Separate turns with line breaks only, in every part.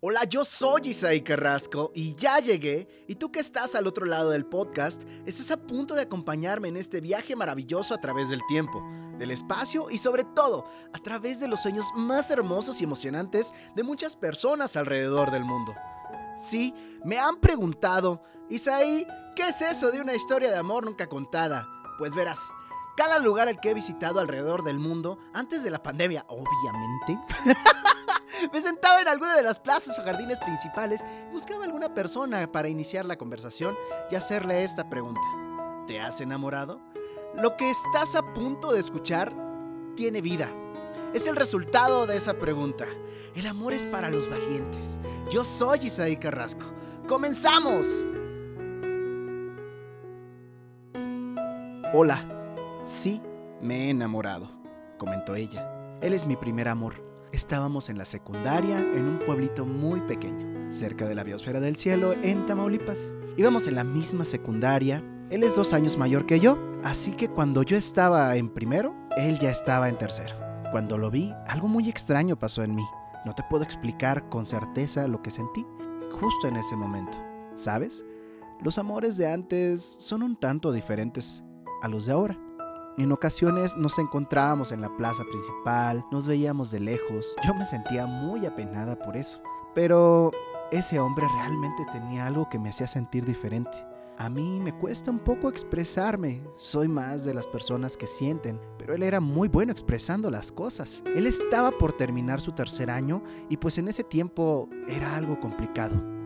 Hola, yo soy Isaí Carrasco y ya llegué. Y tú que estás al otro lado del podcast, estás a punto de acompañarme en este viaje maravilloso a través del tiempo, del espacio y sobre todo a través de los sueños más hermosos y emocionantes de muchas personas alrededor del mundo. Sí, me han preguntado, Isaí, ¿qué es eso de una historia de amor nunca contada? Pues verás, cada lugar al que he visitado alrededor del mundo, antes de la pandemia, obviamente. Me sentaba en alguna de las plazas o jardines principales y buscaba alguna persona para iniciar la conversación y hacerle esta pregunta. ¿Te has enamorado? Lo que estás a punto de escuchar tiene vida. Es el resultado de esa pregunta. El amor es para los valientes. Yo soy Isaí Carrasco. ¡Comenzamos! Hola, sí, me he enamorado, comentó ella. Él es mi primer amor. Estábamos en la secundaria en un pueblito muy pequeño, cerca de la biosfera del cielo, en Tamaulipas. Íbamos en la misma secundaria. Él es dos años mayor que yo, así que cuando yo estaba en primero, él ya estaba en tercero. Cuando lo vi, algo muy extraño pasó en mí. No te puedo explicar con certeza lo que sentí justo en ese momento. ¿Sabes? Los amores de antes son un tanto diferentes a los de ahora. En ocasiones nos encontrábamos en la plaza principal, nos veíamos de lejos. Yo me sentía muy apenada por eso. Pero ese hombre realmente tenía algo que me hacía sentir diferente. A mí me cuesta un poco expresarme, soy más de las personas que sienten, pero él era muy bueno expresando las cosas. Él estaba por terminar su tercer año y pues en ese tiempo era algo complicado.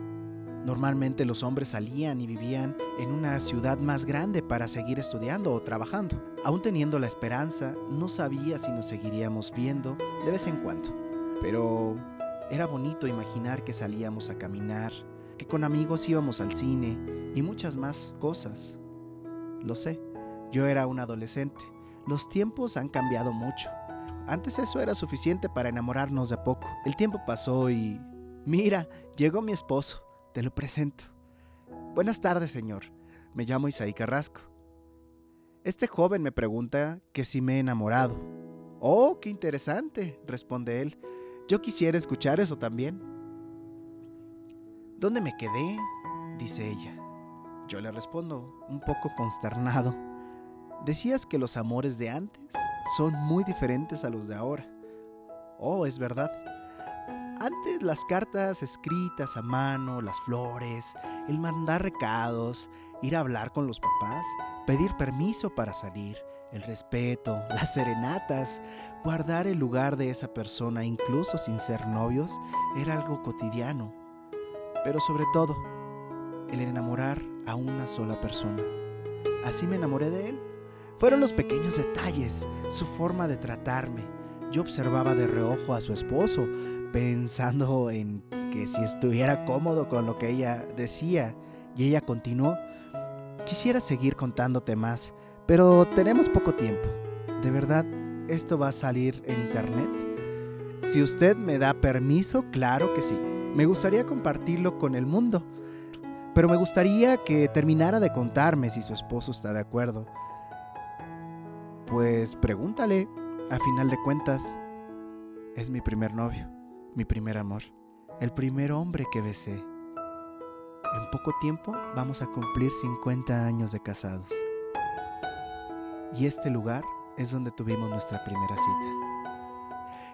Normalmente los hombres salían y vivían en una ciudad más grande para seguir estudiando o trabajando. Aún teniendo la esperanza, no sabía si nos seguiríamos viendo de vez en cuando. Pero era bonito imaginar que salíamos a caminar, que con amigos íbamos al cine y muchas más cosas. Lo sé, yo era un adolescente. Los tiempos han cambiado mucho. Antes eso era suficiente para enamorarnos de poco. El tiempo pasó y... Mira, llegó mi esposo. Te lo presento. Buenas tardes, señor. Me llamo Isaí Carrasco. Este joven me pregunta que si me he enamorado. Oh, qué interesante, responde él. Yo quisiera escuchar eso también. ¿Dónde me quedé? dice ella. Yo le respondo, un poco consternado. Decías que los amores de antes son muy diferentes a los de ahora. Oh, es verdad. Antes las cartas escritas a mano, las flores, el mandar recados, ir a hablar con los papás, pedir permiso para salir, el respeto, las serenatas, guardar el lugar de esa persona incluso sin ser novios, era algo cotidiano. Pero sobre todo, el enamorar a una sola persona. Así me enamoré de él. Fueron los pequeños detalles, su forma de tratarme. Yo observaba de reojo a su esposo, pensando en que si estuviera cómodo con lo que ella decía. Y ella continuó, quisiera seguir contándote más, pero tenemos poco tiempo. ¿De verdad esto va a salir en internet? Si usted me da permiso, claro que sí. Me gustaría compartirlo con el mundo. Pero me gustaría que terminara de contarme si su esposo está de acuerdo. Pues pregúntale, a final de cuentas, es mi primer novio mi primer amor, el primer hombre que besé. En poco tiempo vamos a cumplir 50 años de casados. Y este lugar es donde tuvimos nuestra primera cita.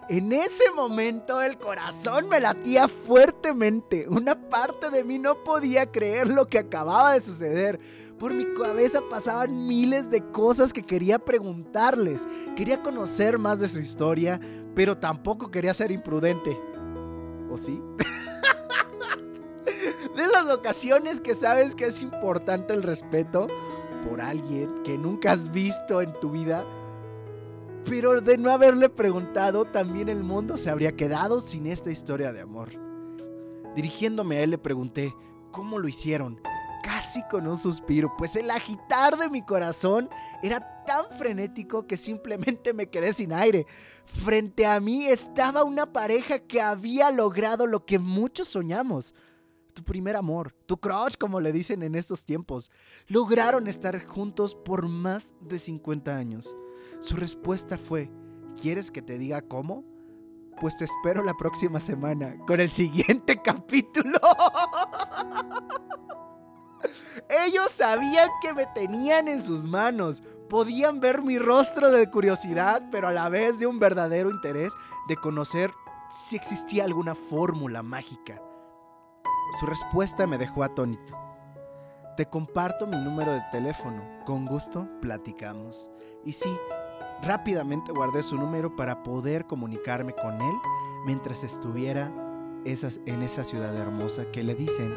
En ese momento el corazón me latía fuertemente. Una parte de mí no podía creer lo que acababa de suceder. Por mi cabeza pasaban miles de cosas que quería preguntarles. Quería conocer más de su historia, pero tampoco quería ser imprudente. ¿O sí? de esas ocasiones que sabes que es importante el respeto por alguien que nunca has visto en tu vida, pero de no haberle preguntado, también el mundo se habría quedado sin esta historia de amor. Dirigiéndome a él le pregunté, ¿cómo lo hicieron? Casi con un suspiro, pues el agitar de mi corazón era tan frenético que simplemente me quedé sin aire. Frente a mí estaba una pareja que había logrado lo que muchos soñamos. Tu primer amor, tu crush, como le dicen en estos tiempos, lograron estar juntos por más de 50 años. Su respuesta fue, ¿quieres que te diga cómo? Pues te espero la próxima semana con el siguiente capítulo. Ellos sabían que me tenían en sus manos. Podían ver mi rostro de curiosidad, pero a la vez de un verdadero interés de conocer si existía alguna fórmula mágica. Su respuesta me dejó atónito. Te comparto mi número de teléfono. Con gusto platicamos. Y sí, rápidamente guardé su número para poder comunicarme con él mientras estuviera en esa ciudad hermosa que le dicen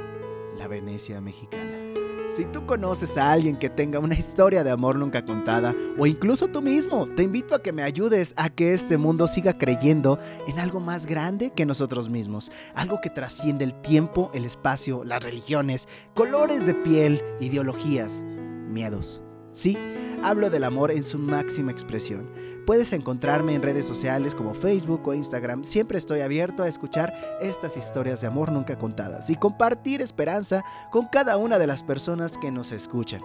la Venecia mexicana. Si tú conoces a alguien que tenga una historia de amor nunca contada, o incluso tú mismo, te invito a que me ayudes a que este mundo siga creyendo en algo más grande que nosotros mismos, algo que trasciende el tiempo, el espacio, las religiones, colores de piel, ideologías, miedos. Sí, hablo del amor en su máxima expresión. Puedes encontrarme en redes sociales como Facebook o Instagram. Siempre estoy abierto a escuchar estas historias de amor nunca contadas y compartir esperanza con cada una de las personas que nos escuchan.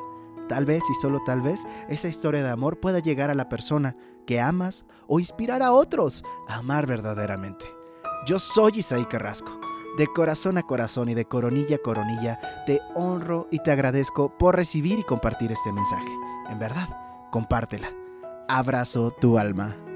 Tal vez y solo tal vez esa historia de amor pueda llegar a la persona que amas o inspirar a otros a amar verdaderamente. Yo soy Isaí Carrasco. De corazón a corazón y de coronilla a coronilla, te honro y te agradezco por recibir y compartir este mensaje. En verdad, compártela. Abrazo tu alma.